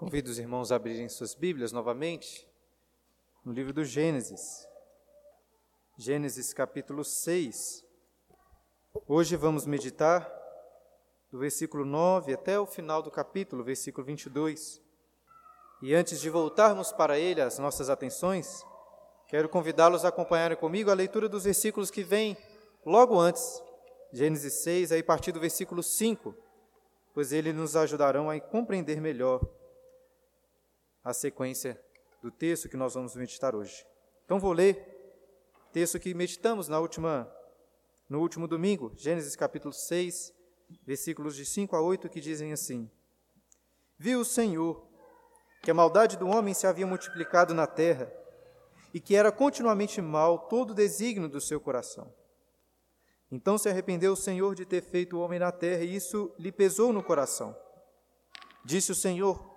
Convido os irmãos a abrirem suas Bíblias novamente no livro do Gênesis. Gênesis capítulo 6. Hoje vamos meditar do versículo 9 até o final do capítulo, versículo 22. E antes de voltarmos para ele as nossas atenções, quero convidá-los a acompanharem comigo a leitura dos versículos que vêm logo antes, Gênesis 6, aí a partir do versículo 5, pois eles nos ajudarão a compreender melhor a sequência do texto que nós vamos meditar hoje. Então vou ler o texto que meditamos na última no último domingo, Gênesis capítulo 6, versículos de 5 a 8 que dizem assim: Viu o Senhor que a maldade do homem se havia multiplicado na terra e que era continuamente mal todo o desígnio do seu coração. Então se arrependeu o Senhor de ter feito o homem na terra e isso lhe pesou no coração. Disse o Senhor: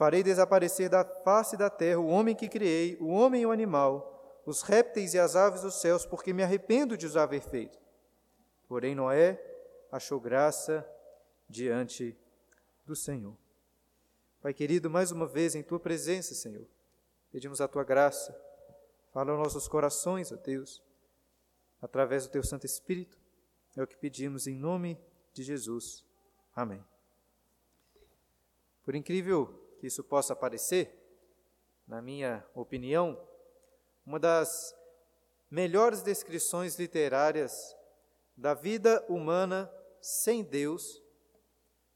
Farei desaparecer da face da terra o homem que criei, o homem e o animal, os répteis e as aves dos céus, porque me arrependo de os haver feito. Porém, Noé achou graça diante do Senhor. Pai querido, mais uma vez em tua presença, Senhor, pedimos a tua graça. Fala aos nossos corações, ó Deus, através do teu Santo Espírito. É o que pedimos em nome de Jesus. Amém. Por incrível que isso possa parecer, na minha opinião, uma das melhores descrições literárias da vida humana sem Deus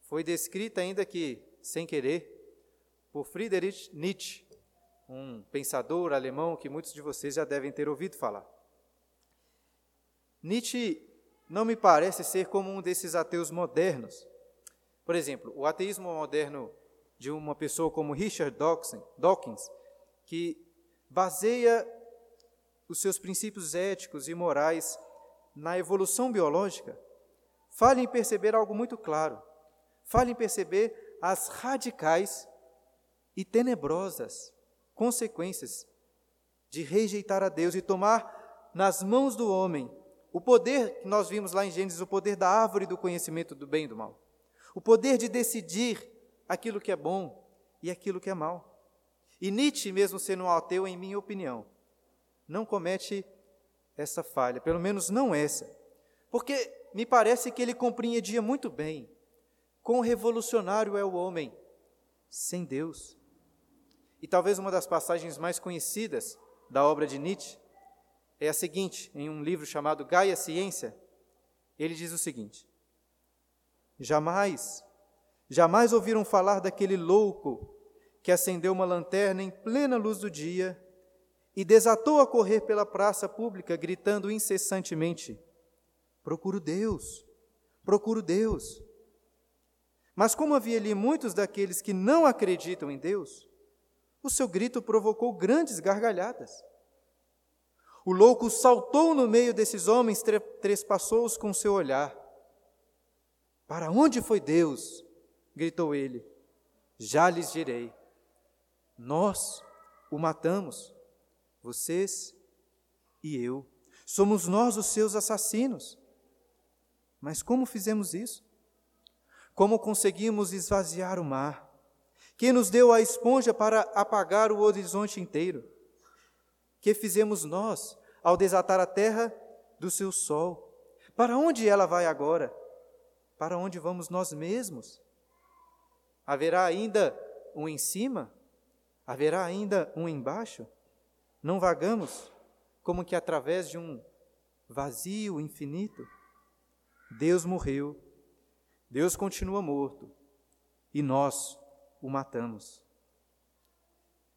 foi descrita, ainda que sem querer, por Friedrich Nietzsche, um pensador alemão que muitos de vocês já devem ter ouvido falar. Nietzsche não me parece ser como um desses ateus modernos. Por exemplo, o ateísmo moderno de uma pessoa como Richard Dawkins, que baseia os seus princípios éticos e morais na evolução biológica, fale em perceber algo muito claro. Fale em perceber as radicais e tenebrosas consequências de rejeitar a Deus e tomar nas mãos do homem o poder que nós vimos lá em Gênesis, o poder da árvore do conhecimento do bem e do mal. O poder de decidir aquilo que é bom e aquilo que é mal. E Nietzsche, mesmo sendo um ateu, em minha opinião, não comete essa falha, pelo menos não essa. Porque me parece que ele compreendia muito bem quão revolucionário é o homem sem Deus. E talvez uma das passagens mais conhecidas da obra de Nietzsche é a seguinte, em um livro chamado Gaia Ciência, ele diz o seguinte: Jamais Jamais ouviram falar daquele louco que acendeu uma lanterna em plena luz do dia e desatou a correr pela praça pública, gritando incessantemente: Procuro Deus, procuro Deus. Mas, como havia ali muitos daqueles que não acreditam em Deus, o seu grito provocou grandes gargalhadas. O louco saltou no meio desses homens, trespassou-os com seu olhar. Para onde foi Deus? Gritou ele, já lhes direi. Nós o matamos, vocês e eu. Somos nós os seus assassinos. Mas como fizemos isso? Como conseguimos esvaziar o mar? Quem nos deu a esponja para apagar o horizonte inteiro? Que fizemos nós ao desatar a terra do seu sol? Para onde ela vai agora? Para onde vamos nós mesmos? Haverá ainda um em cima? Haverá ainda um embaixo? Não vagamos como que através de um vazio infinito? Deus morreu, Deus continua morto e nós o matamos.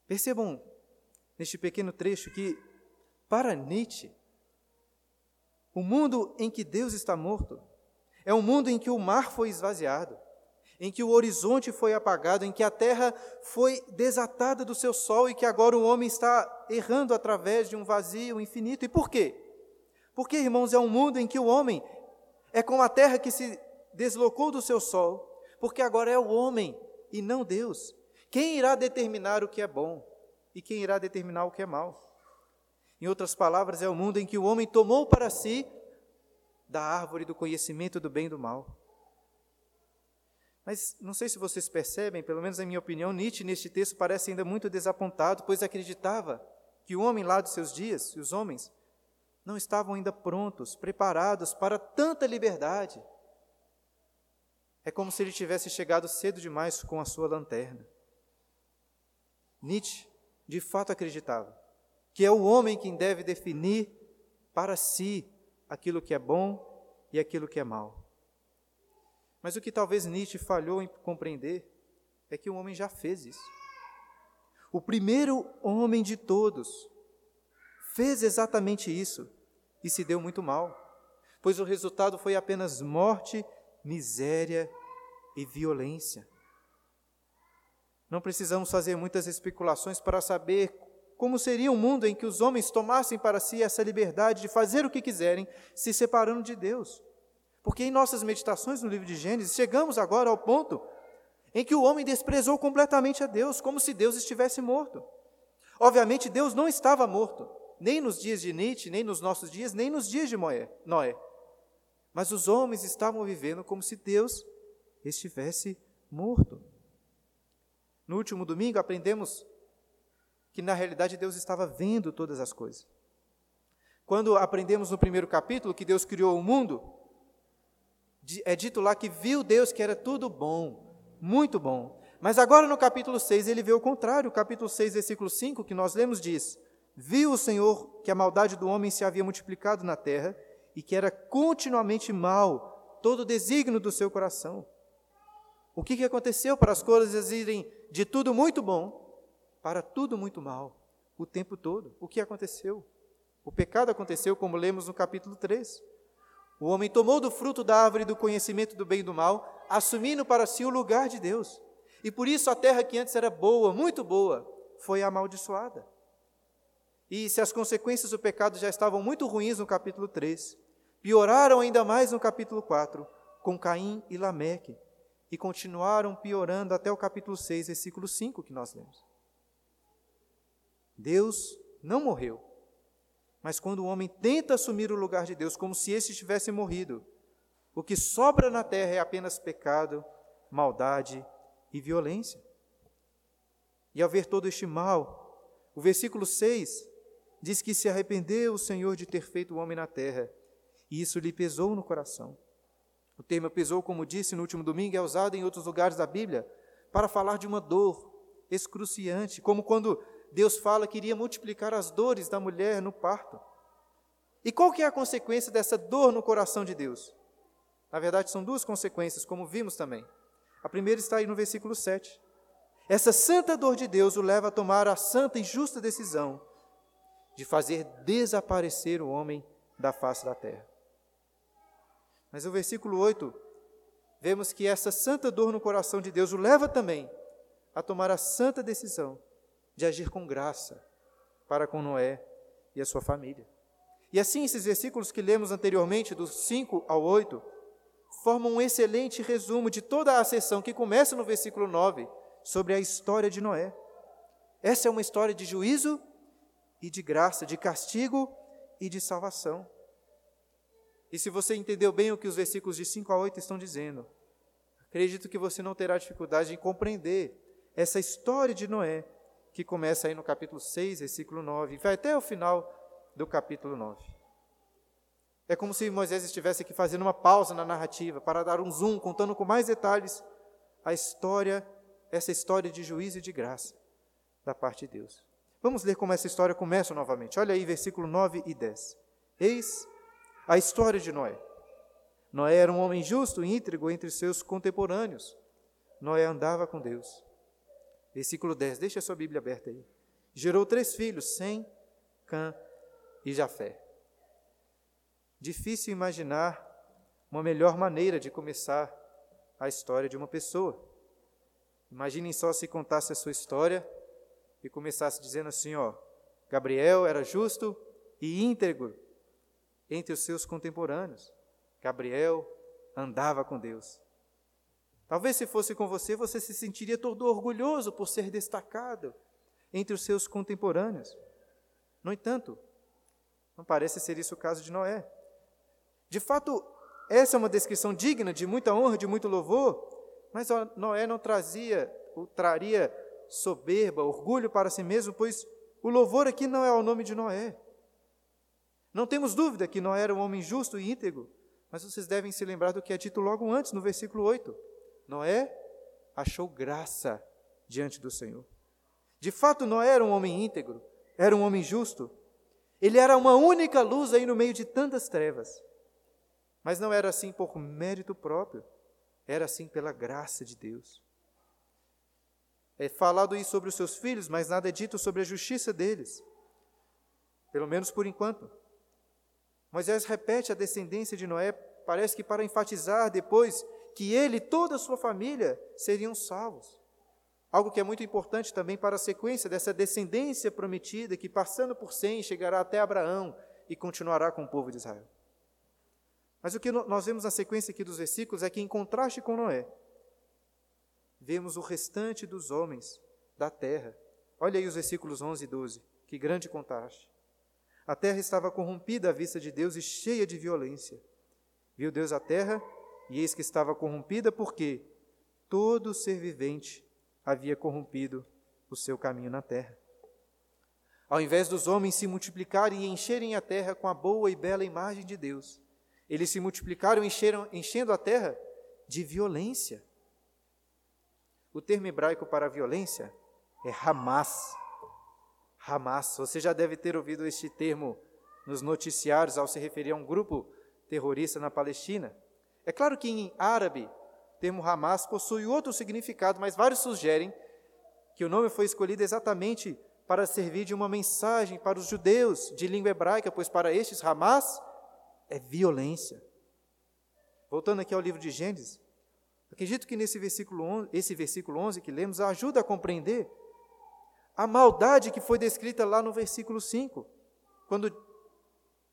Percebam neste pequeno trecho que, para Nietzsche, o mundo em que Deus está morto é um mundo em que o mar foi esvaziado, em que o horizonte foi apagado, em que a terra foi desatada do seu sol e que agora o homem está errando através de um vazio infinito. E por quê? Porque, irmãos, é um mundo em que o homem é como a terra que se deslocou do seu sol, porque agora é o homem e não Deus. Quem irá determinar o que é bom e quem irá determinar o que é mal? Em outras palavras, é o mundo em que o homem tomou para si da árvore do conhecimento do bem e do mal. Mas não sei se vocês percebem, pelo menos na minha opinião, Nietzsche neste texto parece ainda muito desapontado, pois acreditava que o homem lá dos seus dias, e os homens, não estavam ainda prontos, preparados para tanta liberdade. É como se ele tivesse chegado cedo demais com a sua lanterna. Nietzsche, de fato, acreditava que é o homem quem deve definir para si aquilo que é bom e aquilo que é mal. Mas o que talvez Nietzsche falhou em compreender é que o homem já fez isso. O primeiro homem de todos fez exatamente isso e se deu muito mal, pois o resultado foi apenas morte, miséria e violência. Não precisamos fazer muitas especulações para saber como seria um mundo em que os homens tomassem para si essa liberdade de fazer o que quiserem, se separando de Deus. Porque em nossas meditações no livro de Gênesis, chegamos agora ao ponto em que o homem desprezou completamente a Deus, como se Deus estivesse morto. Obviamente, Deus não estava morto, nem nos dias de Nietzsche, nem nos nossos dias, nem nos dias de Noé. Mas os homens estavam vivendo como se Deus estivesse morto. No último domingo, aprendemos que na realidade Deus estava vendo todas as coisas. Quando aprendemos no primeiro capítulo que Deus criou o mundo, é dito lá que viu Deus que era tudo bom, muito bom. Mas agora no capítulo 6 ele vê o contrário. O capítulo 6, versículo 5, que nós lemos, diz: Viu o Senhor que a maldade do homem se havia multiplicado na terra e que era continuamente mal todo o desígnio do seu coração. O que, que aconteceu para as coisas irem de tudo muito bom para tudo muito mal o tempo todo? O que aconteceu? O pecado aconteceu, como lemos no capítulo 3. O homem tomou do fruto da árvore do conhecimento do bem e do mal, assumindo para si o lugar de Deus. E por isso a terra que antes era boa, muito boa, foi amaldiçoada. E se as consequências do pecado já estavam muito ruins no capítulo 3, pioraram ainda mais no capítulo 4, com Caim e Lameque, e continuaram piorando até o capítulo 6, versículo 5 que nós lemos. Deus não morreu. Mas quando o homem tenta assumir o lugar de Deus como se esse tivesse morrido, o que sobra na terra é apenas pecado, maldade e violência. E ao ver todo este mal, o versículo 6 diz que se arrependeu o Senhor de ter feito o homem na terra, e isso lhe pesou no coração. O termo pesou, como disse no último domingo, é usado em outros lugares da Bíblia para falar de uma dor excruciante, como quando Deus fala que iria multiplicar as dores da mulher no parto. E qual que é a consequência dessa dor no coração de Deus? Na verdade, são duas consequências, como vimos também. A primeira está aí no versículo 7. Essa santa dor de Deus o leva a tomar a santa e justa decisão de fazer desaparecer o homem da face da terra. Mas no versículo 8, vemos que essa santa dor no coração de Deus o leva também a tomar a santa decisão de agir com graça para com Noé e a sua família. E assim, esses versículos que lemos anteriormente, dos 5 ao 8, formam um excelente resumo de toda a sessão que começa no versículo 9, sobre a história de Noé. Essa é uma história de juízo e de graça, de castigo e de salvação. E se você entendeu bem o que os versículos de 5 a 8 estão dizendo, acredito que você não terá dificuldade em compreender essa história de Noé que começa aí no capítulo 6, versículo 9, e vai até o final do capítulo 9. É como se Moisés estivesse aqui fazendo uma pausa na narrativa para dar um zoom, contando com mais detalhes a história, essa história de juízo e de graça da parte de Deus. Vamos ler como essa história começa novamente. Olha aí, versículo 9 e 10. Eis a história de Noé. Noé era um homem justo e íntegro entre seus contemporâneos. Noé andava com Deus. Versículo 10, deixa a sua Bíblia aberta aí. Gerou três filhos, Sem, Cã e Jafé. Difícil imaginar uma melhor maneira de começar a história de uma pessoa. Imaginem só se contasse a sua história e começasse dizendo assim, ó, Gabriel era justo e íntegro entre os seus contemporâneos. Gabriel andava com Deus. Talvez se fosse com você, você se sentiria todo orgulhoso por ser destacado entre os seus contemporâneos. No entanto, não parece ser isso o caso de Noé. De fato, essa é uma descrição digna de muita honra, de muito louvor, Mas Noé não trazia, traria soberba, orgulho para si mesmo, pois o louvor aqui não é ao nome de Noé. Não temos dúvida que Noé era um homem justo e íntegro, mas vocês devem se lembrar do que é dito logo antes, no versículo 8. Noé achou graça diante do Senhor. De fato, Noé era um homem íntegro, era um homem justo. Ele era uma única luz aí no meio de tantas trevas. Mas não era assim por mérito próprio, era assim pela graça de Deus. É falado isso sobre os seus filhos, mas nada é dito sobre a justiça deles. Pelo menos por enquanto. Moisés repete a descendência de Noé, parece que para enfatizar depois que ele e toda a sua família seriam salvos. Algo que é muito importante também para a sequência dessa descendência prometida, que passando por Sem chegará até Abraão e continuará com o povo de Israel. Mas o que nós vemos na sequência aqui dos versículos é que, em contraste com Noé, vemos o restante dos homens da terra. Olha aí os versículos 11 e 12, que grande contraste. A terra estava corrompida à vista de Deus e cheia de violência. Viu Deus a terra e eis que estava corrompida, porque todo ser vivente havia corrompido o seu caminho na terra. Ao invés dos homens se multiplicarem e encherem a terra com a boa e bela imagem de Deus, eles se multiplicaram encheram, enchendo a terra de violência. O termo hebraico para violência é Hamas. Hamas. Você já deve ter ouvido este termo nos noticiários ao se referir a um grupo terrorista na Palestina. É claro que em árabe, o termo Hamas possui outro significado, mas vários sugerem que o nome foi escolhido exatamente para servir de uma mensagem para os judeus de língua hebraica, pois para estes Hamas é violência. Voltando aqui ao livro de Gênesis, acredito que nesse versículo 11, esse versículo 11 que lemos ajuda a compreender a maldade que foi descrita lá no versículo 5, quando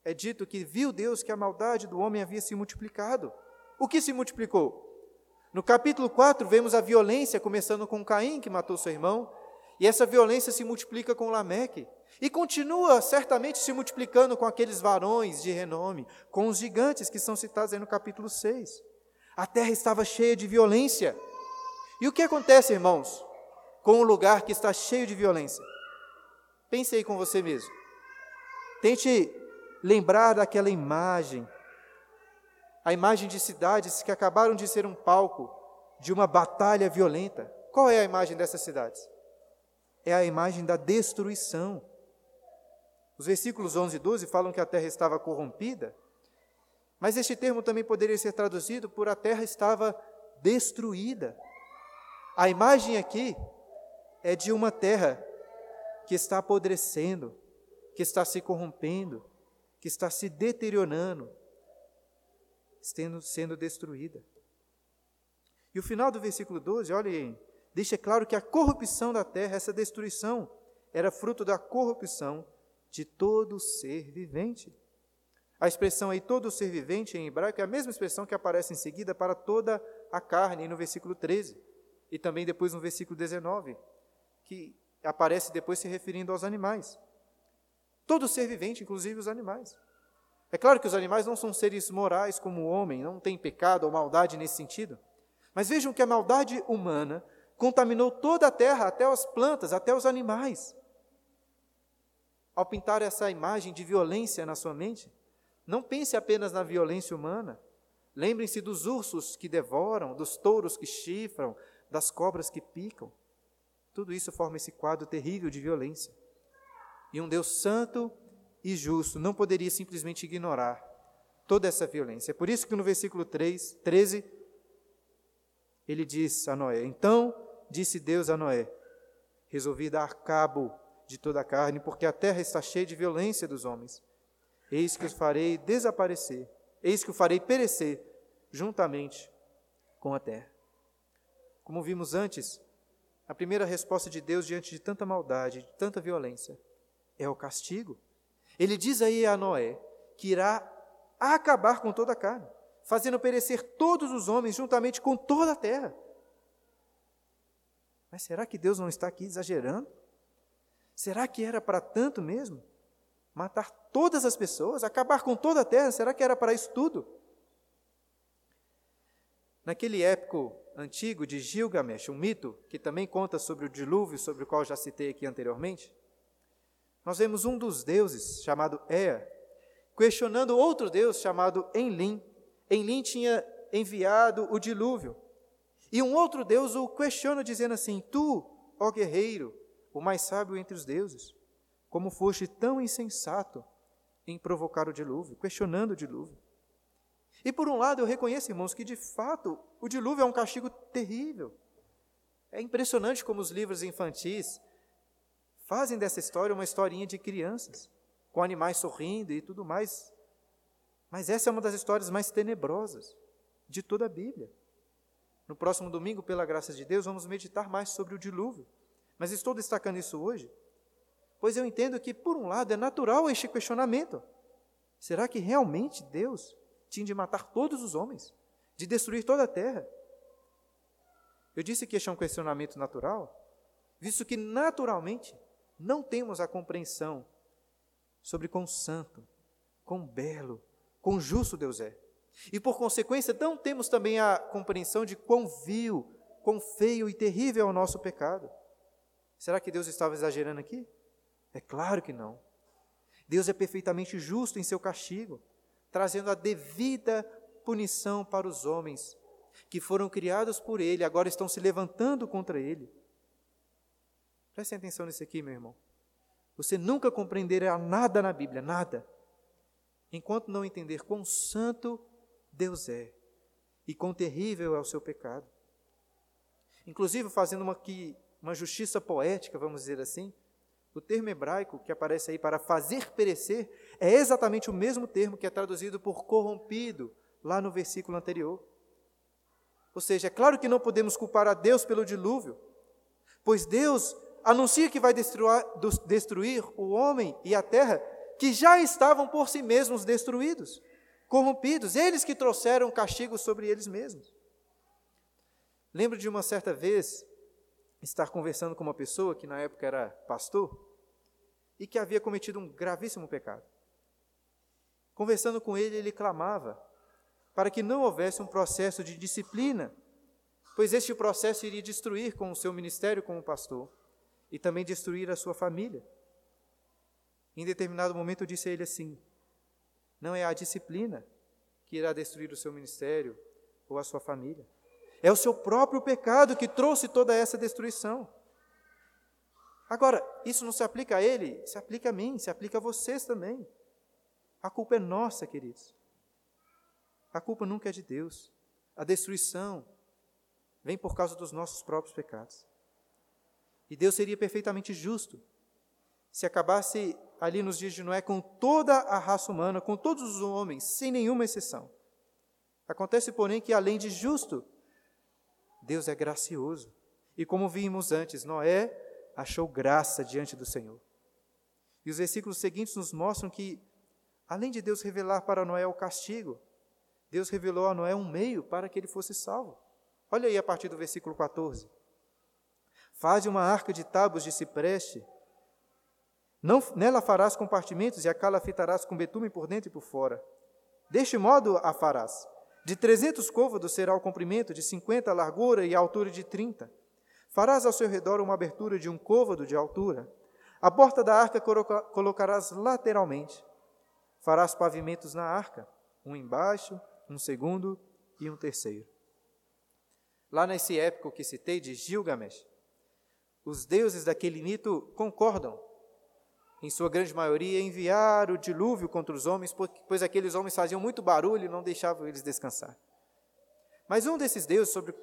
é dito que viu Deus que a maldade do homem havia se multiplicado. O que se multiplicou? No capítulo 4, vemos a violência começando com Caim, que matou seu irmão, e essa violência se multiplica com Lameque, e continua certamente se multiplicando com aqueles varões de renome, com os gigantes que são citados aí no capítulo 6. A terra estava cheia de violência. E o que acontece, irmãos, com um lugar que está cheio de violência? Pense aí com você mesmo. Tente lembrar daquela imagem a imagem de cidades que acabaram de ser um palco de uma batalha violenta. Qual é a imagem dessas cidades? É a imagem da destruição. Os versículos 11 e 12 falam que a terra estava corrompida, mas este termo também poderia ser traduzido por a terra estava destruída. A imagem aqui é de uma terra que está apodrecendo, que está se corrompendo, que está se deteriorando, sendo, sendo destruída. E o final do versículo 12, olhem, deixa claro que a corrupção da terra, essa destruição, era fruto da corrupção de todo ser vivente. A expressão aí, todo ser vivente, em hebraico, é a mesma expressão que aparece em seguida para toda a carne, no versículo 13, e também depois no versículo 19, que aparece depois se referindo aos animais. Todo ser vivente, inclusive os animais. É claro que os animais não são seres morais como o homem, não tem pecado ou maldade nesse sentido. Mas vejam que a maldade humana contaminou toda a terra, até as plantas, até os animais. Ao pintar essa imagem de violência na sua mente, não pense apenas na violência humana. Lembrem-se dos ursos que devoram, dos touros que chifram, das cobras que picam. Tudo isso forma esse quadro terrível de violência. E um Deus santo e justo não poderia simplesmente ignorar toda essa violência. É por isso que no versículo 3, 13, ele diz a Noé: Então disse Deus a Noé: Resolvi dar cabo de toda a carne, porque a terra está cheia de violência dos homens. Eis que os farei desaparecer, eis que o farei perecer juntamente com a terra. Como vimos antes, a primeira resposta de Deus diante de tanta maldade, de tanta violência, é o castigo. Ele diz aí a Noé que irá acabar com toda a carne, fazendo perecer todos os homens juntamente com toda a terra. Mas será que Deus não está aqui exagerando? Será que era para tanto mesmo? Matar todas as pessoas, acabar com toda a terra, será que era para isso tudo? Naquele épico antigo de Gilgamesh, um mito que também conta sobre o dilúvio, sobre o qual já citei aqui anteriormente, nós vemos um dos deuses, chamado Ea, questionando outro deus chamado Enlil. Enlil tinha enviado o dilúvio. E um outro deus o questiona, dizendo assim: Tu, ó guerreiro, o mais sábio entre os deuses, como foste tão insensato em provocar o dilúvio, questionando o dilúvio. E por um lado, eu reconheço, irmãos, que de fato o dilúvio é um castigo terrível. É impressionante como os livros infantis fazem dessa história uma historinha de crianças, com animais sorrindo e tudo mais. Mas essa é uma das histórias mais tenebrosas de toda a Bíblia. No próximo domingo, pela graça de Deus, vamos meditar mais sobre o dilúvio. Mas estou destacando isso hoje, pois eu entendo que, por um lado, é natural este questionamento. Será que realmente Deus tinha de matar todos os homens, de destruir toda a terra. Eu disse que este é um questionamento natural, visto que naturalmente não temos a compreensão sobre quão santo, quão belo, quão justo Deus é. E por consequência, não temos também a compreensão de quão vil, quão feio e terrível é o nosso pecado. Será que Deus estava exagerando aqui? É claro que não. Deus é perfeitamente justo em seu castigo trazendo a devida punição para os homens que foram criados por Ele, agora estão se levantando contra Ele. Preste atenção nisso aqui, meu irmão. Você nunca compreenderá nada na Bíblia, nada, enquanto não entender quão santo Deus é e quão terrível é o seu pecado. Inclusive, fazendo uma, aqui, uma justiça poética, vamos dizer assim, o termo hebraico que aparece aí para fazer perecer é exatamente o mesmo termo que é traduzido por corrompido lá no versículo anterior. Ou seja, é claro que não podemos culpar a Deus pelo dilúvio, pois Deus anuncia que vai destruir, o homem e a terra que já estavam por si mesmos destruídos, corrompidos, eles que trouxeram castigo sobre eles mesmos. Lembro de uma certa vez estar conversando com uma pessoa que na época era pastor e que havia cometido um gravíssimo pecado. Conversando com ele, ele clamava para que não houvesse um processo de disciplina, pois este processo iria destruir com o seu ministério como pastor e também destruir a sua família. Em determinado momento eu disse a ele assim: não é a disciplina que irá destruir o seu ministério ou a sua família. É o seu próprio pecado que trouxe toda essa destruição. Agora, isso não se aplica a ele, se aplica a mim, se aplica a vocês também. A culpa é nossa, queridos. A culpa nunca é de Deus. A destruição vem por causa dos nossos próprios pecados. E Deus seria perfeitamente justo se acabasse ali nos dias de Noé com toda a raça humana, com todos os homens, sem nenhuma exceção. Acontece, porém, que além de justo, Deus é gracioso. E como vimos antes, Noé achou graça diante do Senhor. E os versículos seguintes nos mostram que, além de Deus revelar para Noé o castigo, Deus revelou a Noé um meio para que ele fosse salvo. Olha aí a partir do versículo 14. Faze uma arca de tábuas de cipreste. Não, nela farás compartimentos e a calafitarás com betume por dentro e por fora. Deste modo a farás. De trezentos côvados será o comprimento, de cinquenta a largura e a altura de trinta. Farás ao seu redor uma abertura de um côvado de altura. A porta da arca colocarás lateralmente. Farás pavimentos na arca, um embaixo, um segundo e um terceiro. Lá nesse épico que citei de Gilgamesh, os deuses daquele mito concordam em sua grande maioria, enviar o dilúvio contra os homens, pois aqueles homens faziam muito barulho e não deixavam eles descansar. Mas um desses deuses, sobre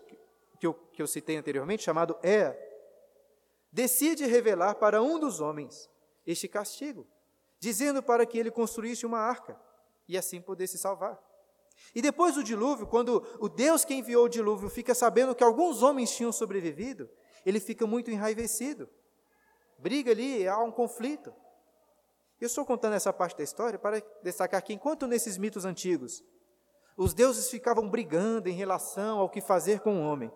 que eu, que eu citei anteriormente, chamado Ea, decide revelar para um dos homens este castigo, dizendo para que ele construísse uma arca e assim pudesse salvar. E depois do dilúvio, quando o Deus que enviou o dilúvio fica sabendo que alguns homens tinham sobrevivido, ele fica muito enraivecido. Briga ali, há um conflito. Eu estou contando essa parte da história para destacar que, enquanto nesses mitos antigos, os deuses ficavam brigando em relação ao que fazer com o homem,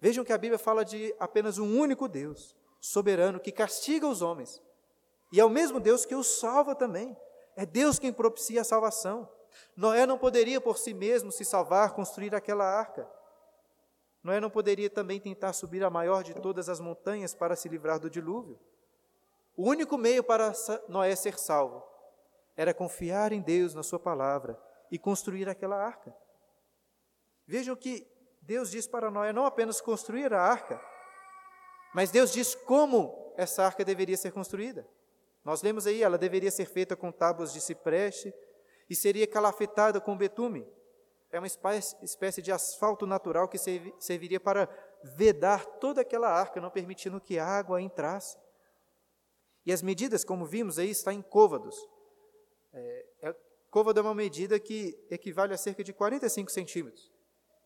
vejam que a Bíblia fala de apenas um único Deus, soberano, que castiga os homens, e é o mesmo Deus que os salva também. É Deus quem propicia a salvação. Noé não poderia por si mesmo se salvar, construir aquela arca. Noé não poderia também tentar subir a maior de todas as montanhas para se livrar do dilúvio? O único meio para Noé ser salvo era confiar em Deus, na Sua palavra, e construir aquela arca. Vejam que Deus diz para Noé não apenas construir a arca, mas Deus diz como essa arca deveria ser construída. Nós lemos aí, ela deveria ser feita com tábuas de cipreste e seria calafetada com betume. É uma espécie de asfalto natural que serviria para vedar toda aquela arca, não permitindo que água entrasse. E as medidas, como vimos aí, está em côvados. É, é, côvado é uma medida que equivale a cerca de 45 centímetros.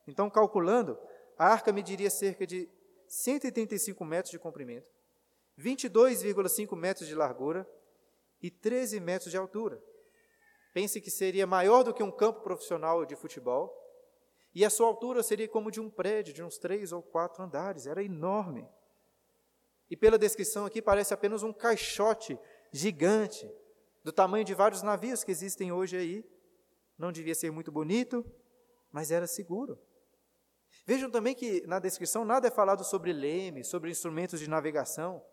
Então, calculando, a arca mediria cerca de 135 metros de comprimento, 22,5 metros de largura e 13 metros de altura. Pense que seria maior do que um campo profissional de futebol, e a sua altura seria como de um prédio de uns três ou quatro andares, era enorme. E pela descrição aqui, parece apenas um caixote gigante, do tamanho de vários navios que existem hoje aí. Não devia ser muito bonito, mas era seguro. Vejam também que na descrição nada é falado sobre leme, sobre instrumentos de navegação,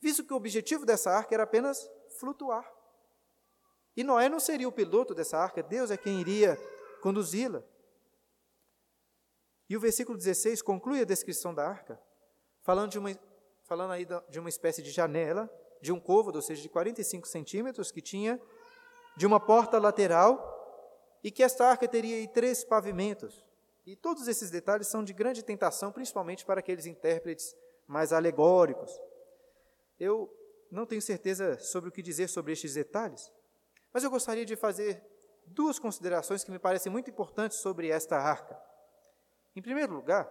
visto que o objetivo dessa arca era apenas flutuar. E Noé não seria o piloto dessa arca, Deus é quem iria conduzi-la. E o versículo 16 conclui a descrição da arca, falando, de uma, falando aí de uma espécie de janela, de um côvado, ou seja, de 45 centímetros, que tinha de uma porta lateral, e que esta arca teria aí três pavimentos. E todos esses detalhes são de grande tentação, principalmente para aqueles intérpretes mais alegóricos. Eu não tenho certeza sobre o que dizer sobre estes detalhes, mas eu gostaria de fazer duas considerações que me parecem muito importantes sobre esta arca. Em primeiro lugar,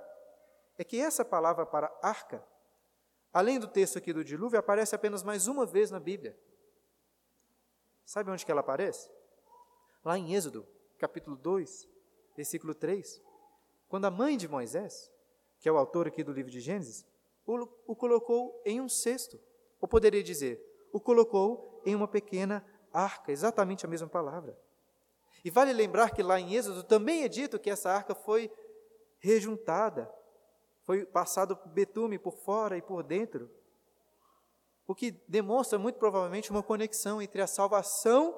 é que essa palavra para arca, além do texto aqui do dilúvio, aparece apenas mais uma vez na Bíblia. Sabe onde que ela aparece? Lá em Êxodo, capítulo 2, versículo 3. Quando a mãe de Moisés, que é o autor aqui do livro de Gênesis, o, o colocou em um cesto. Ou poderia dizer, o colocou em uma pequena arca, exatamente a mesma palavra. E vale lembrar que lá em Êxodo também é dito que essa arca foi rejuntada, foi passado betume por fora e por dentro, o que demonstra muito provavelmente uma conexão entre a salvação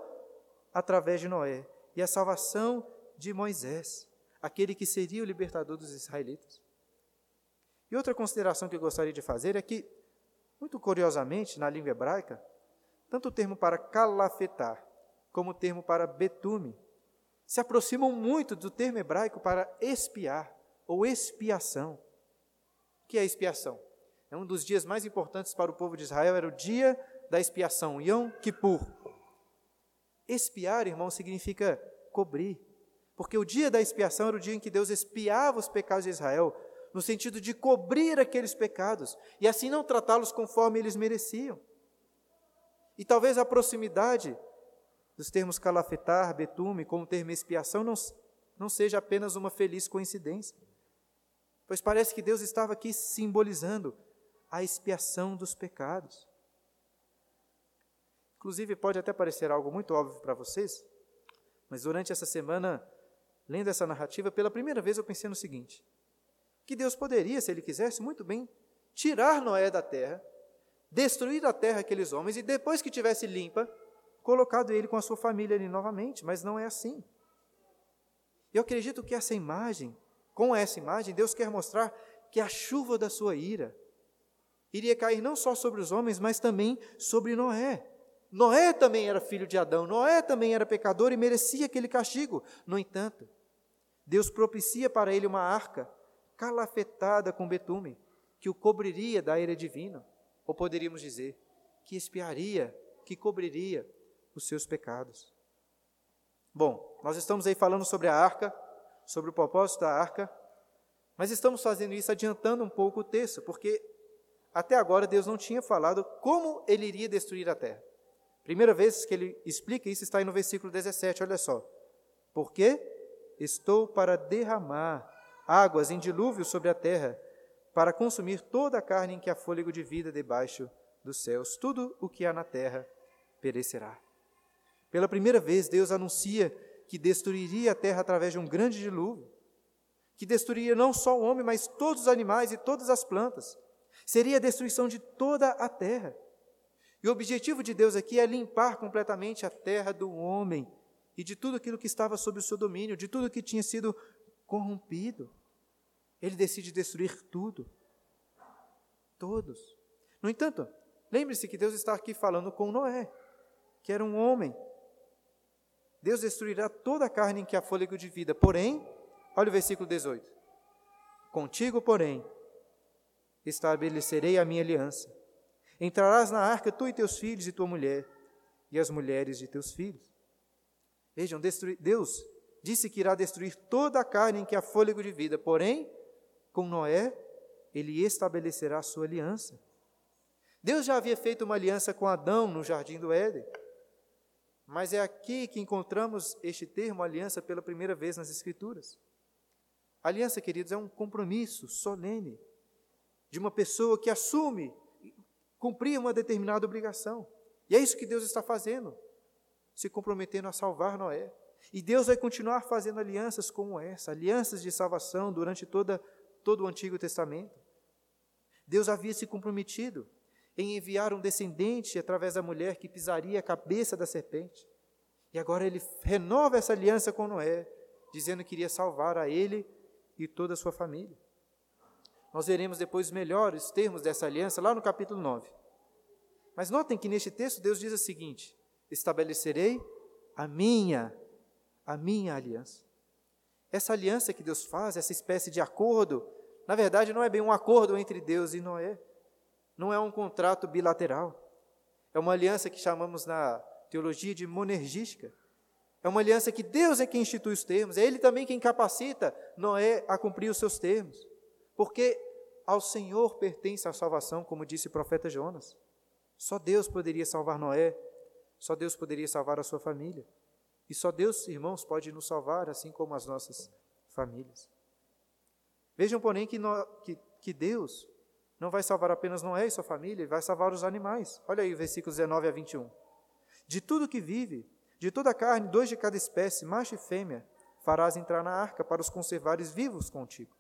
através de Noé e a salvação de Moisés, aquele que seria o libertador dos israelitas. E outra consideração que eu gostaria de fazer é que, muito curiosamente, na língua hebraica, tanto o termo para calafetar como o termo para betume se aproximam muito do termo hebraico para espiar ou expiação. O que é expiação? É um dos dias mais importantes para o povo de Israel, era o dia da expiação, Yom Kippur. Espiar, irmão, significa cobrir, porque o dia da expiação era o dia em que Deus expiava os pecados de Israel, no sentido de cobrir aqueles pecados e assim não tratá-los conforme eles mereciam. E talvez a proximidade dos termos calafetar, betume, como termo expiação, não, não seja apenas uma feliz coincidência. Pois parece que Deus estava aqui simbolizando a expiação dos pecados. Inclusive, pode até parecer algo muito óbvio para vocês, mas durante essa semana, lendo essa narrativa, pela primeira vez eu pensei no seguinte: que Deus poderia, se Ele quisesse, muito bem, tirar Noé da terra destruído a terra aqueles homens e depois que tivesse limpa, colocado ele com a sua família ali novamente, mas não é assim. Eu acredito que essa imagem, com essa imagem, Deus quer mostrar que a chuva da sua ira iria cair não só sobre os homens, mas também sobre Noé. Noé também era filho de Adão, Noé também era pecador e merecia aquele castigo. No entanto, Deus propicia para ele uma arca calafetada com betume, que o cobriria da ira divina. Ou poderíamos dizer que espiaria, que cobriria os seus pecados. Bom, nós estamos aí falando sobre a arca, sobre o propósito da arca, mas estamos fazendo isso adiantando um pouco o texto, porque até agora Deus não tinha falado como ele iria destruir a terra. Primeira vez que ele explica isso está aí no versículo 17, olha só. Porque estou para derramar águas em dilúvio sobre a terra, para consumir toda a carne em que há fôlego de vida debaixo dos céus. Tudo o que há na terra perecerá. Pela primeira vez, Deus anuncia que destruiria a terra através de um grande dilúvio, que destruiria não só o homem, mas todos os animais e todas as plantas. Seria a destruição de toda a terra. E o objetivo de Deus aqui é limpar completamente a terra do homem e de tudo aquilo que estava sob o seu domínio, de tudo que tinha sido corrompido. Ele decide destruir tudo. Todos. No entanto, lembre-se que Deus está aqui falando com Noé, que era um homem. Deus destruirá toda a carne em que há fôlego de vida. Porém, olha o versículo 18. Contigo, porém, estabelecerei a minha aliança. Entrarás na arca tu e teus filhos e tua mulher, e as mulheres de teus filhos. Vejam, Deus disse que irá destruir toda a carne em que há fôlego de vida, porém, com Noé, ele estabelecerá sua aliança. Deus já havia feito uma aliança com Adão no jardim do Éden. Mas é aqui que encontramos este termo aliança pela primeira vez nas Escrituras. Aliança, queridos, é um compromisso solene de uma pessoa que assume cumprir uma determinada obrigação. E é isso que Deus está fazendo, se comprometendo a salvar Noé. E Deus vai continuar fazendo alianças como essa, alianças de salvação durante toda, todo o Antigo Testamento. Deus havia se comprometido em enviar um descendente através da mulher que pisaria a cabeça da serpente. E agora ele renova essa aliança com Noé, dizendo que iria salvar a ele e toda a sua família. Nós veremos depois melhores termos dessa aliança lá no capítulo 9. Mas notem que neste texto Deus diz o seguinte: estabelecerei a minha, a minha aliança. Essa aliança que Deus faz, essa espécie de acordo, na verdade não é bem um acordo entre Deus e Noé. Não é um contrato bilateral. É uma aliança que chamamos na teologia de monergística. É uma aliança que Deus é quem institui os termos, é Ele também quem capacita Noé a cumprir os seus termos. Porque ao Senhor pertence a salvação, como disse o profeta Jonas. Só Deus poderia salvar Noé, só Deus poderia salvar a sua família. E só Deus, irmãos, pode nos salvar, assim como as nossas famílias. Vejam, porém, que, no, que, que Deus não vai salvar apenas Noé e sua família, ele vai salvar os animais. Olha aí, versículos 19 a 21. De tudo que vive, de toda a carne, dois de cada espécie, macho e fêmea, farás entrar na arca para os conservares vivos contigo.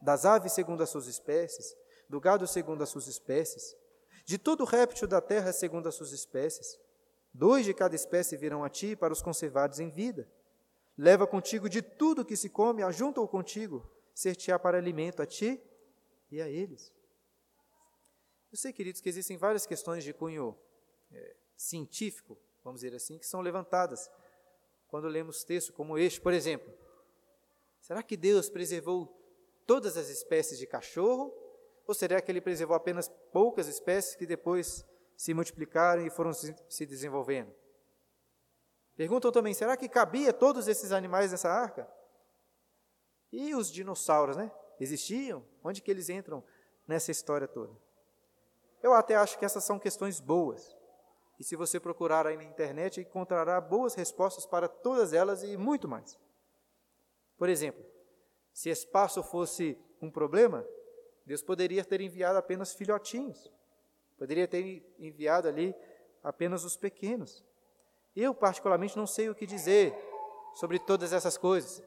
Das aves segundo as suas espécies, do gado segundo as suas espécies, de todo réptil da terra segundo as suas espécies. Dois de cada espécie virão a ti para os conservares em vida. Leva contigo de tudo que se come, ajunta-o contigo, ser-te-á para alimento a ti e a eles. Eu sei, queridos, que existem várias questões de cunho é, científico, vamos dizer assim, que são levantadas quando lemos textos como este. Por exemplo, será que Deus preservou todas as espécies de cachorro? Ou será que ele preservou apenas poucas espécies que depois se multiplicaram e foram se desenvolvendo? Perguntam também: será que cabia todos esses animais nessa arca? E os dinossauros, né? Existiam? Onde que eles entram nessa história toda? Eu até acho que essas são questões boas. E se você procurar aí na internet, encontrará boas respostas para todas elas e muito mais. Por exemplo, se espaço fosse um problema, Deus poderia ter enviado apenas filhotinhos. Poderia ter enviado ali apenas os pequenos. Eu, particularmente, não sei o que dizer sobre todas essas coisas.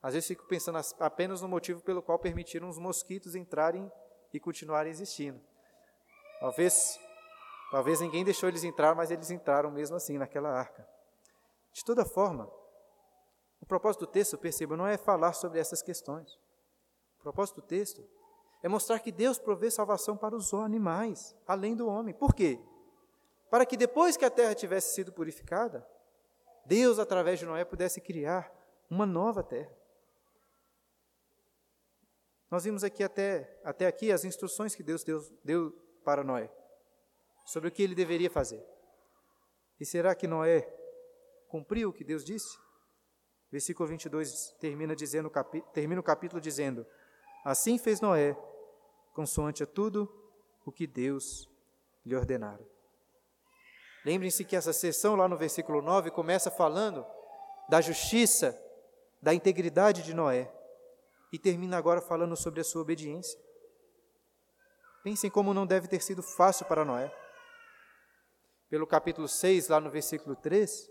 Às vezes fico pensando apenas no motivo pelo qual permitiram os mosquitos entrarem e continuarem existindo. Talvez, talvez ninguém deixou eles entrar, mas eles entraram mesmo assim naquela arca. De toda forma, o propósito do texto, perceba, não é falar sobre essas questões. O propósito do texto é mostrar que Deus provê salvação para os animais, além do homem. Por quê? Para que depois que a terra tivesse sido purificada, Deus, através de Noé, pudesse criar uma nova terra. Nós vimos aqui até, até aqui as instruções que Deus deu, deu para Noé, sobre o que ele deveria fazer. E será que Noé cumpriu o que Deus disse? Versículo 22 termina, dizendo, termina o capítulo dizendo: Assim fez Noé, consoante a tudo o que Deus lhe ordenara. Lembrem-se que essa sessão lá no versículo 9 começa falando da justiça, da integridade de Noé, e termina agora falando sobre a sua obediência. Pensem como não deve ter sido fácil para Noé. Pelo capítulo 6, lá no versículo 3,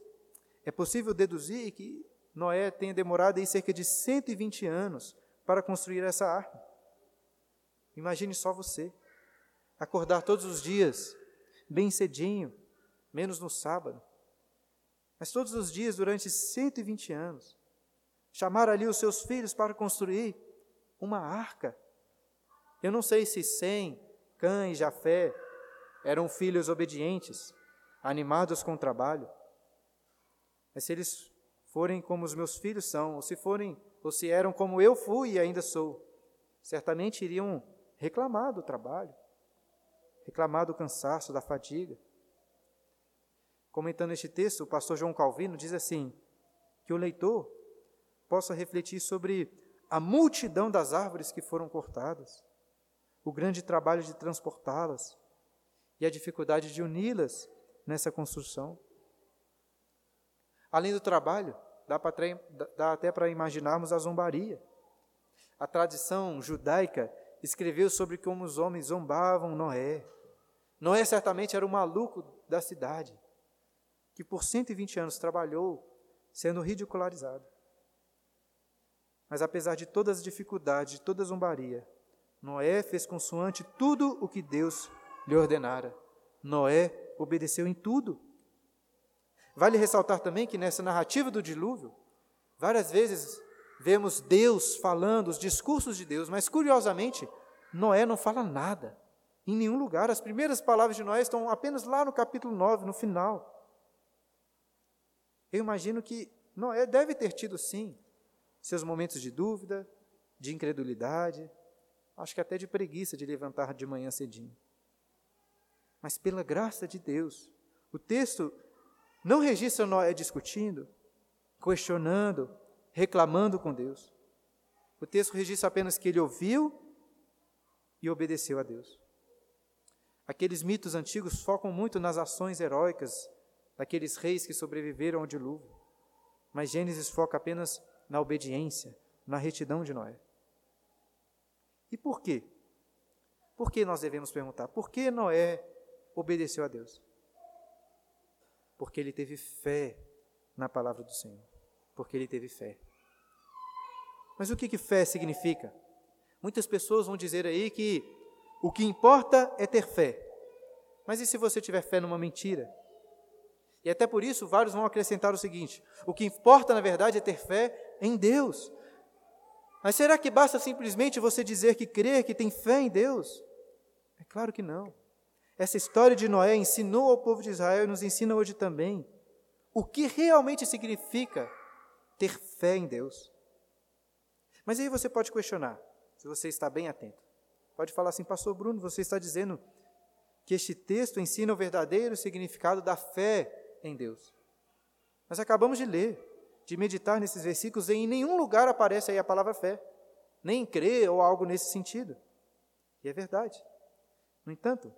é possível deduzir que Noé tenha demorado aí cerca de 120 anos para construir essa arca. Imagine só você, acordar todos os dias, bem cedinho, menos no sábado, mas todos os dias durante 120 anos, chamar ali os seus filhos para construir uma arca. Eu não sei se Sem, Cã e Jafé eram filhos obedientes, animados com o trabalho, mas se eles forem como os meus filhos são, ou se forem, ou se eram como eu fui e ainda sou, certamente iriam reclamar do trabalho, reclamar do cansaço, da fadiga. Comentando este texto, o pastor João Calvino diz assim: que o leitor possa refletir sobre a multidão das árvores que foram cortadas, o grande trabalho de transportá-las e a dificuldade de uni-las nessa construção. Além do trabalho, dá, até para imaginarmos a zombaria. A tradição judaica escreveu sobre como os homens zombavam Noé. Noé certamente era o maluco da cidade, que por 120 anos trabalhou sendo ridicularizado. Mas apesar de todas as dificuldades, de toda a zombaria, Noé fez consoante tudo o que Deus lhe ordenara. Noé obedeceu em tudo. Vale ressaltar também que nessa narrativa do dilúvio, várias vezes vemos Deus falando, os discursos de Deus, mas curiosamente, Noé não fala nada, em nenhum lugar. As primeiras palavras de Noé estão apenas lá no capítulo 9, no final. Eu imagino que Noé deve ter tido, sim, seus momentos de dúvida, de incredulidade, acho que até de preguiça de levantar de manhã cedinho. Mas pela graça de Deus, o texto não registra Noé discutindo, questionando, reclamando com Deus. O texto registra apenas que ele ouviu e obedeceu a Deus. Aqueles mitos antigos focam muito nas ações heróicas daqueles reis que sobreviveram ao dilúvio, mas Gênesis foca apenas na obediência, na retidão de Noé. E por quê? Por que nós devemos perguntar? Por que Noé obedeceu a Deus? Porque ele teve fé na palavra do Senhor. Porque ele teve fé. Mas o que, que fé significa? Muitas pessoas vão dizer aí que o que importa é ter fé. Mas e se você tiver fé numa mentira? E até por isso, vários vão acrescentar o seguinte: o que importa, na verdade, é ter fé em Deus. Mas será que basta simplesmente você dizer que crê, que tem fé em Deus? É claro que não. Essa história de Noé ensinou ao povo de Israel e nos ensina hoje também o que realmente significa ter fé em Deus. Mas aí você pode questionar, se você está bem atento. Pode falar assim, Pastor Bruno, você está dizendo que este texto ensina o verdadeiro significado da fé em Deus. Nós acabamos de ler, de meditar nesses versículos, e em nenhum lugar aparece aí a palavra fé, nem crer ou algo nesse sentido. E é verdade. No entanto,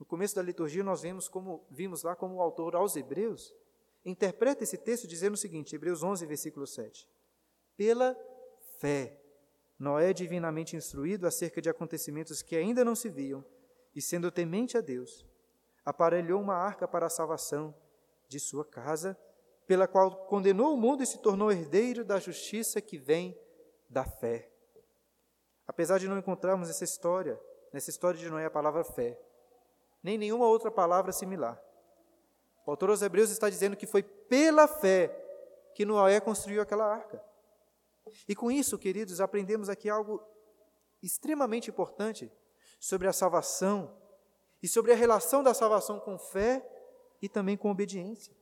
no começo da liturgia nós vemos como vimos lá como o autor aos Hebreus interpreta esse texto dizendo o seguinte, Hebreus 11, versículo 7. Pela fé, Noé divinamente instruído acerca de acontecimentos que ainda não se viam, e sendo temente a Deus, aparelhou uma arca para a salvação de sua casa, pela qual condenou o mundo e se tornou herdeiro da justiça que vem da fé. Apesar de não encontrarmos essa história, nessa história de Noé, a palavra fé, nem nenhuma outra palavra similar. O autor aos Hebreus está dizendo que foi pela fé que Noé construiu aquela arca. E com isso, queridos, aprendemos aqui algo extremamente importante sobre a salvação e sobre a relação da salvação com fé e também com obediência.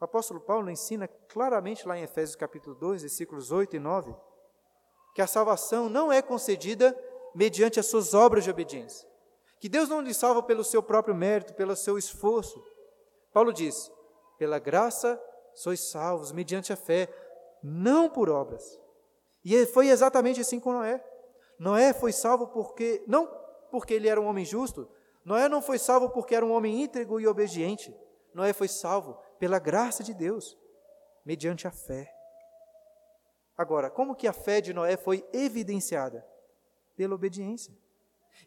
O apóstolo Paulo ensina claramente lá em Efésios capítulo 2, versículos 8 e 9, que a salvação não é concedida mediante as suas obras de obediência. Que Deus não lhe salva pelo seu próprio mérito, pelo seu esforço. Paulo diz: pela graça sois salvos, mediante a fé, não por obras. E foi exatamente assim com Noé. Noé foi salvo porque não porque ele era um homem justo. Noé não foi salvo porque era um homem íntegro e obediente. Noé foi salvo pela graça de Deus, mediante a fé. Agora, como que a fé de Noé foi evidenciada? Pela obediência.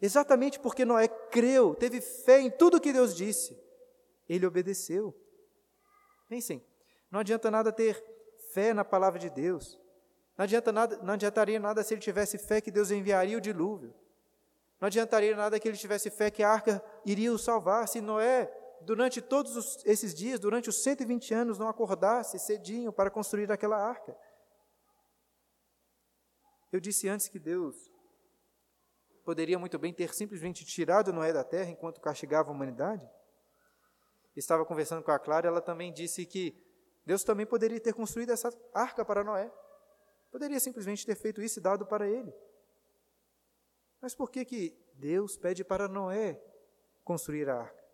Exatamente porque Noé creu, teve fé em tudo que Deus disse. Ele obedeceu. Pensem, não adianta nada ter fé na palavra de Deus. Não, adianta nada, não adiantaria nada se ele tivesse fé que Deus enviaria o dilúvio. Não adiantaria nada que ele tivesse fé que a arca iria o salvar. Se Noé, durante todos os, esses dias, durante os 120 anos, não acordasse cedinho para construir aquela arca. Eu disse antes que Deus poderia muito bem ter simplesmente tirado Noé da terra enquanto castigava a humanidade. Estava conversando com a Clara, ela também disse que Deus também poderia ter construído essa arca para Noé. Poderia simplesmente ter feito isso e dado para ele. Mas por que, que Deus pede para Noé construir a arca?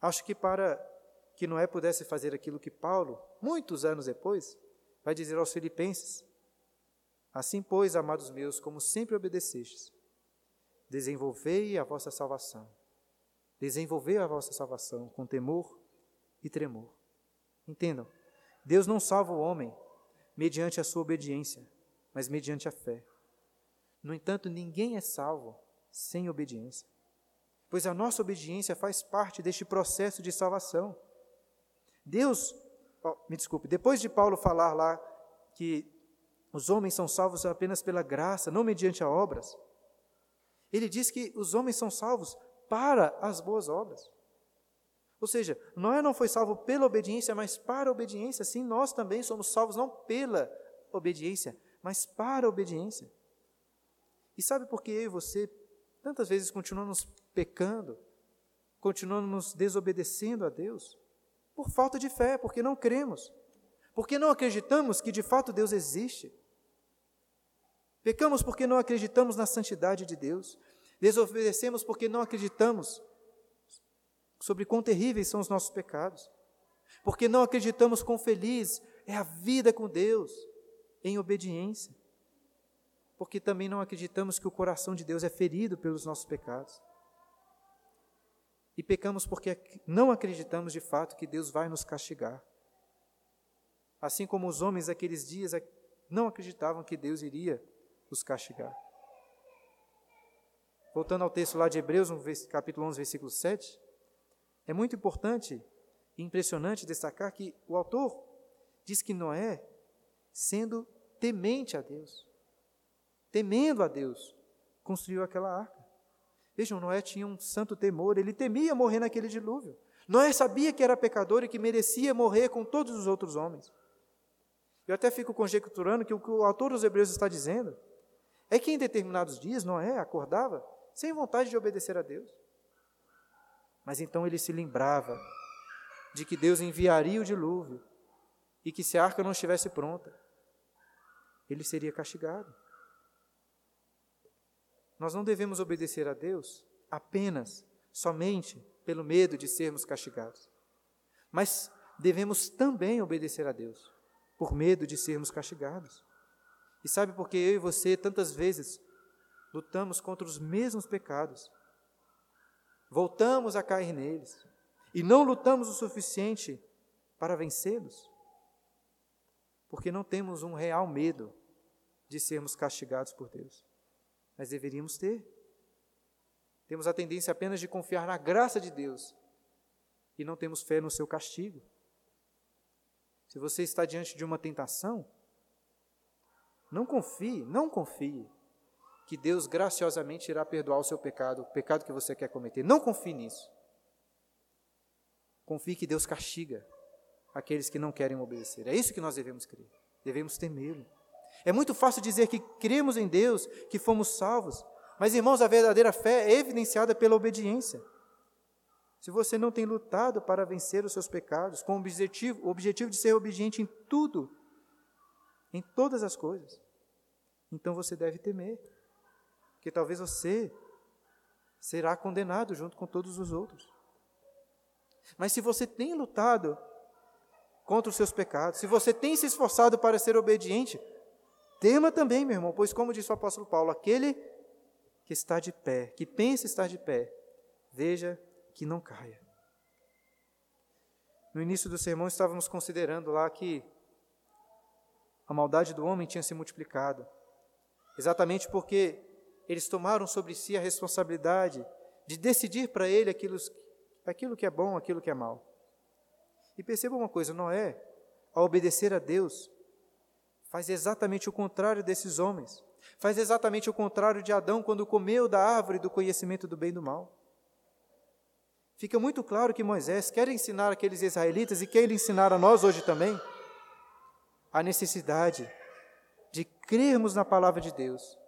Acho que para que Noé pudesse fazer aquilo que Paulo, muitos anos depois, vai dizer aos Filipenses: Assim, pois, amados meus, como sempre obedecestes, desenvolvei a vossa salvação. Desenvolvei a vossa salvação com temor e tremor. Entendam, Deus não salva o homem mediante a sua obediência, mas mediante a fé. No entanto, ninguém é salvo sem obediência, pois a nossa obediência faz parte deste processo de salvação. Deus, oh, me desculpe, depois de Paulo falar lá que os homens são salvos apenas pela graça, não mediante obras. Ele diz que os homens são salvos para as boas obras. Ou seja, Noé não foi salvo pela obediência, mas para a obediência. Sim, nós também somos salvos não pela obediência, mas para a obediência. E sabe por que eu e você tantas vezes continuamos pecando, continuamos desobedecendo a Deus? Por falta de fé, porque não cremos, porque não acreditamos que de fato Deus existe. Pecamos porque não acreditamos na santidade de Deus. Desobedecemos porque não acreditamos sobre quão terríveis são os nossos pecados. Porque não acreditamos quão feliz é a vida com Deus em obediência. Porque também não acreditamos que o coração de Deus é ferido pelos nossos pecados. E pecamos porque não acreditamos de fato que Deus vai nos castigar. Assim como os homens daqueles dias não acreditavam que Deus iria os castigar. Voltando ao texto lá de Hebreus, capítulo 11, versículo 7, é muito importante e impressionante destacar que o autor diz que Noé, sendo temente a Deus, temendo a Deus, construiu aquela arca. Vejam, Noé tinha um santo temor, ele temia morrer naquele dilúvio. Noé sabia que era pecador e que merecia morrer com todos os outros homens. Eu até fico conjecturando que o que o autor dos Hebreus está dizendo é que em determinados dias Noé acordava sem vontade de obedecer a Deus. Mas então ele se lembrava de que Deus enviaria o dilúvio e que se a arca não estivesse pronta, ele seria castigado. Nós não devemos obedecer a Deus apenas, somente pelo medo de sermos castigados, mas devemos também obedecer a Deus por medo de sermos castigados. E sabe por que eu e você tantas vezes lutamos contra os mesmos pecados? Voltamos a cair neles e não lutamos o suficiente para vencê-los? Porque não temos um real medo de sermos castigados por Deus. Mas deveríamos ter. Temos a tendência apenas de confiar na graça de Deus e não temos fé no seu castigo. Se você está diante de uma tentação, não confie, não confie que Deus graciosamente irá perdoar o seu pecado, o pecado que você quer cometer. Não confie nisso. Confie que Deus castiga aqueles que não querem obedecer. É isso que nós devemos crer. Devemos temê-lo. É muito fácil dizer que cremos em Deus, que fomos salvos, mas irmãos, a verdadeira fé é evidenciada pela obediência. Se você não tem lutado para vencer os seus pecados, com o objetivo, o objetivo de ser obediente em tudo em todas as coisas. Então você deve temer, que talvez você será condenado junto com todos os outros. Mas se você tem lutado contra os seus pecados, se você tem se esforçado para ser obediente, tema também, meu irmão, pois como disse o apóstolo Paulo, aquele que está de pé, que pensa estar de pé, veja que não caia. No início do sermão estávamos considerando lá que a maldade do homem tinha se multiplicado. Exatamente porque eles tomaram sobre si a responsabilidade de decidir para ele aquilo, aquilo que é bom, aquilo que é mal. E perceba uma coisa: Noé, a obedecer a Deus, faz exatamente o contrário desses homens. Faz exatamente o contrário de Adão quando comeu da árvore do conhecimento do bem e do mal. Fica muito claro que Moisés quer ensinar aqueles israelitas e quer ensinar a nós hoje também a necessidade de crermos na palavra de Deus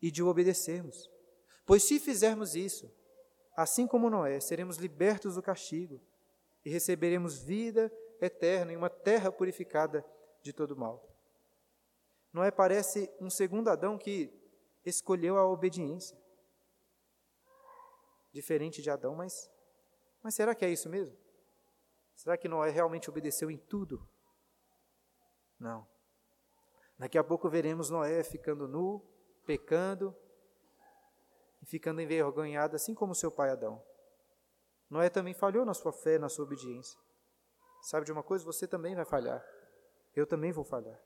e de o obedecermos. Pois se fizermos isso, assim como Noé, seremos libertos do castigo e receberemos vida eterna em uma terra purificada de todo mal. Noé parece um segundo Adão que escolheu a obediência. Diferente de Adão, mas, mas será que é isso mesmo? Será que Noé realmente obedeceu em tudo? Não. Daqui a pouco veremos Noé ficando nu, pecando e ficando envergonhado, assim como seu pai Adão. Noé também falhou na sua fé, na sua obediência. Sabe de uma coisa? Você também vai falhar. Eu também vou falhar.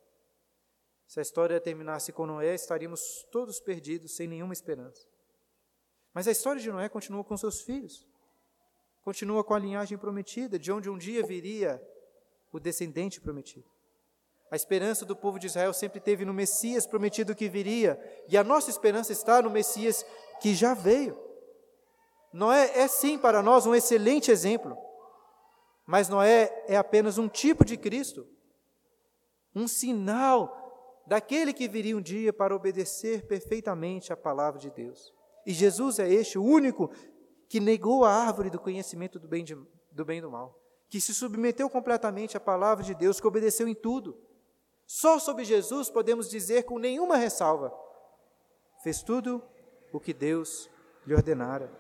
Se a história terminasse com Noé, estaríamos todos perdidos, sem nenhuma esperança. Mas a história de Noé continua com seus filhos. Continua com a linhagem prometida, de onde um dia viria o descendente prometido. A esperança do povo de Israel sempre teve no Messias prometido que viria, e a nossa esperança está no Messias que já veio. Noé é sim para nós um excelente exemplo, mas Noé é apenas um tipo de Cristo, um sinal daquele que viria um dia para obedecer perfeitamente à palavra de Deus. E Jesus é este, o único que negou a árvore do conhecimento do bem, de, do bem e do mal, que se submeteu completamente à palavra de Deus, que obedeceu em tudo. Só sobre Jesus podemos dizer com nenhuma ressalva: fez tudo o que Deus lhe ordenara.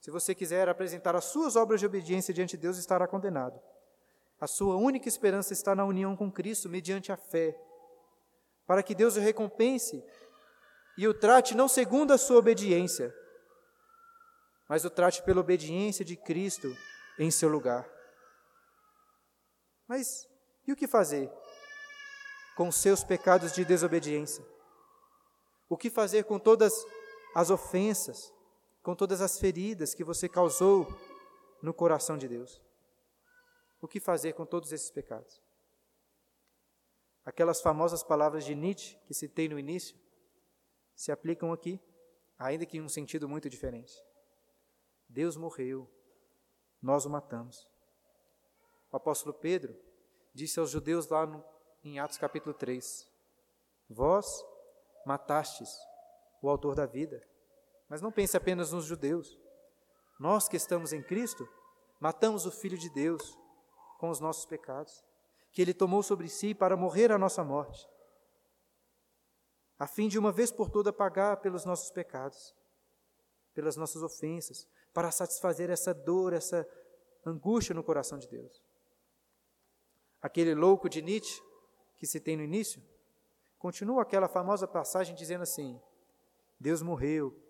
Se você quiser apresentar as suas obras de obediência diante de Deus, estará condenado. A sua única esperança está na união com Cristo mediante a fé, para que Deus o recompense e o trate não segundo a sua obediência, mas o trate pela obediência de Cristo em seu lugar. Mas e o que fazer com seus pecados de desobediência? O que fazer com todas as ofensas, com todas as feridas que você causou no coração de Deus. O que fazer com todos esses pecados? Aquelas famosas palavras de Nietzsche que citei no início se aplicam aqui, ainda que em um sentido muito diferente. Deus morreu, nós o matamos. O apóstolo Pedro disse aos judeus lá no, em Atos capítulo 3: Vós matastes o autor da vida mas não pense apenas nos judeus. Nós que estamos em Cristo, matamos o Filho de Deus com os nossos pecados, que Ele tomou sobre si para morrer a nossa morte, a fim de uma vez por toda pagar pelos nossos pecados, pelas nossas ofensas, para satisfazer essa dor, essa angústia no coração de Deus. Aquele louco de Nietzsche, que se tem no início, continua aquela famosa passagem dizendo assim: Deus morreu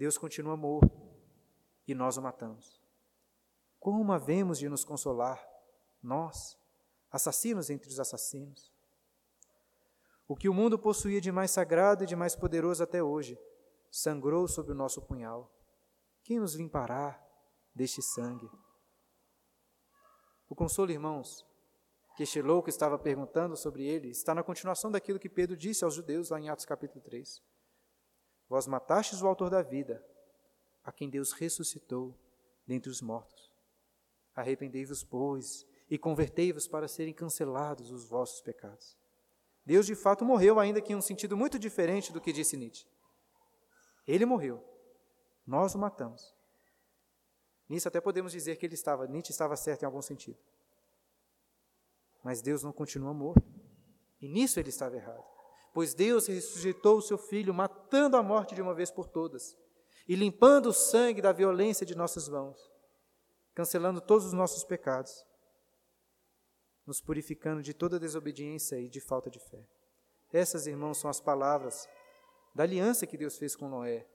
Deus continua morto e nós o matamos. Como havemos de nos consolar, nós, assassinos entre os assassinos? O que o mundo possuía de mais sagrado e de mais poderoso até hoje, sangrou sob o nosso punhal. Quem nos limpará deste sangue? O consolo, irmãos, que este louco estava perguntando sobre ele, está na continuação daquilo que Pedro disse aos judeus lá em Atos capítulo 3. Vós matastes o autor da vida, a quem Deus ressuscitou dentre os mortos. Arrependei-vos, pois, e convertei-vos para serem cancelados os vossos pecados. Deus de fato morreu, ainda que em um sentido muito diferente do que disse Nietzsche. Ele morreu, nós o matamos. Nisso até podemos dizer que ele estava, Nietzsche estava certo em algum sentido. Mas Deus não continua morto. E nisso ele estava errado pois Deus ressuscitou o seu Filho, matando a morte de uma vez por todas e limpando o sangue da violência de nossas mãos, cancelando todos os nossos pecados, nos purificando de toda desobediência e de falta de fé. Essas, irmãos, são as palavras da aliança que Deus fez com Noé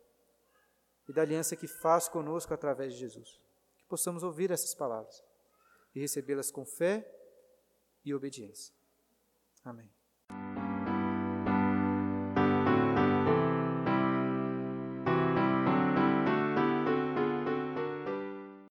e da aliança que faz conosco através de Jesus. Que possamos ouvir essas palavras e recebê-las com fé e obediência. Amém.